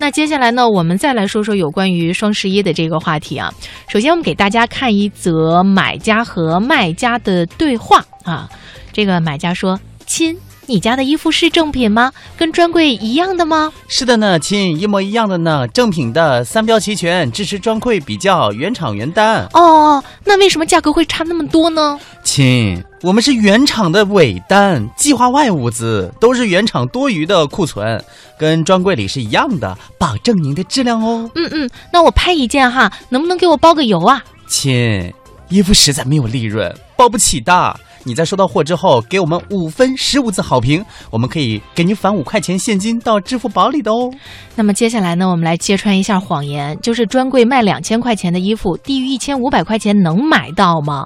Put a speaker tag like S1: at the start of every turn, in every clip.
S1: 那接下来呢，我们再来说说有关于双十一的这个话题啊。首先，我们给大家看一则买家和卖家的对话啊。这个买家说：“亲。”你家的衣服是正品吗？跟专柜一样的吗？
S2: 是的呢，亲，一模一样的呢，正品的，三标齐全，支持专柜比较，原厂原单。
S1: 哦，那为什么价格会差那么多呢？
S2: 亲，我们是原厂的尾单，计划外物资，都是原厂多余的库存，跟专柜里是一样的，保证您的质量哦。
S1: 嗯嗯，那我拍一件哈，能不能给我包个邮啊？
S2: 亲，衣服实在没有利润，包不起的。你在收到货之后，给我们五分十五字好评，我们可以给你返五块钱现金到支付宝里的哦。
S1: 那么接下来呢，我们来揭穿一下谎言，就是专柜卖两千块钱的衣服，低于一千五百块钱能买到吗？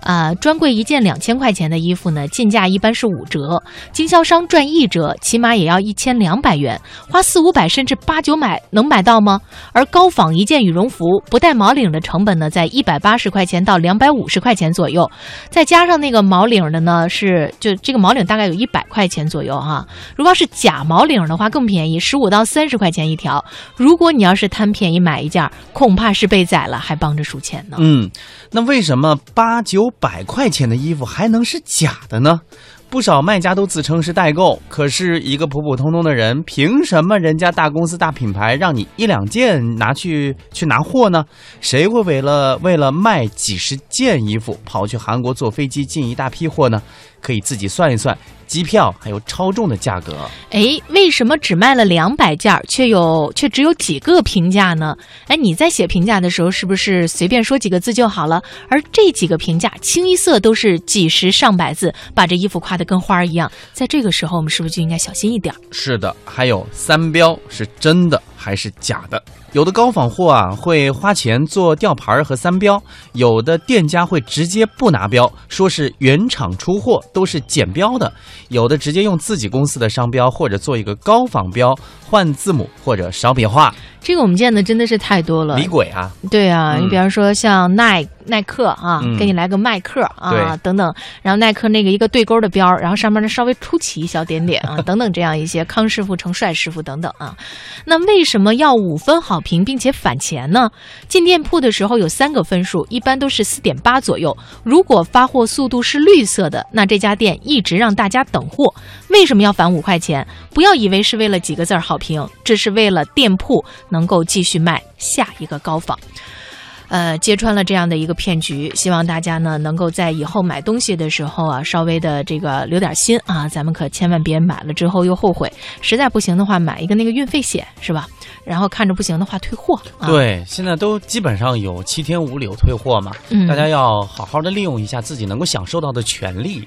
S1: 啊，专柜一件两千块钱的衣服呢，进价一般是五折，经销商赚一折，起码也要一千两百元，花四五百甚至八九买能买到吗？而高仿一件羽绒服不带毛领的成本呢，在一百八十块钱到两百五十块钱左右，再加上那个毛领的呢，是就这个毛领大概有一百块钱左右哈。如果是假毛领的话更便宜，十五到三十块钱一条。如果你要是贪便宜买一件，恐怕是被宰了还帮着数钱呢。
S2: 嗯，那为什么八九？百块钱的衣服还能是假的呢？不少卖家都自称是代购，可是一个普普通通的人，凭什么人家大公司大品牌让你一两件拿去去拿货呢？谁会为了为了卖几十件衣服跑去韩国坐飞机进一大批货呢？可以自己算一算。机票还有超重的价格，
S1: 哎，为什么只卖了两百件，却有却只有几个评价呢？哎，你在写评价的时候，是不是随便说几个字就好了？而这几个评价清一色都是几十上百字，把这衣服夸得跟花儿一样。在这个时候，我们是不是就应该小心一点？
S2: 是的，还有三标是真的还是假的？有的高仿货啊，会花钱做吊牌和三标；有的店家会直接不拿标，说是原厂出货，都是剪标的；有的直接用自己公司的商标，或者做一个高仿标，换字母或者少笔画。
S1: 这个我们见的真的是太多了，
S2: 李鬼啊！
S1: 对啊，你比方说像耐耐克啊，给你来个耐克啊等等，然后耐克那个一个对勾的标，然后上面呢稍微凸起一小点点啊 等等这样一些康师傅成帅师傅等等啊，那为什么要五分好评并且返钱呢？进店铺的时候有三个分数，一般都是四点八左右。如果发货速度是绿色的，那这家店一直让大家等货。为什么要返五块钱？不要以为是为了几个字好评，这是为了店铺。能够继续卖下一个高仿，呃，揭穿了这样的一个骗局。希望大家呢能够在以后买东西的时候啊，稍微的这个留点心啊，咱们可千万别买了之后又后悔。实在不行的话，买一个那个运费险是吧？然后看着不行的话退货。
S2: 对，现在都基本上有七天无理由退货嘛，大家要好好的利用一下自己能够享受到的权利。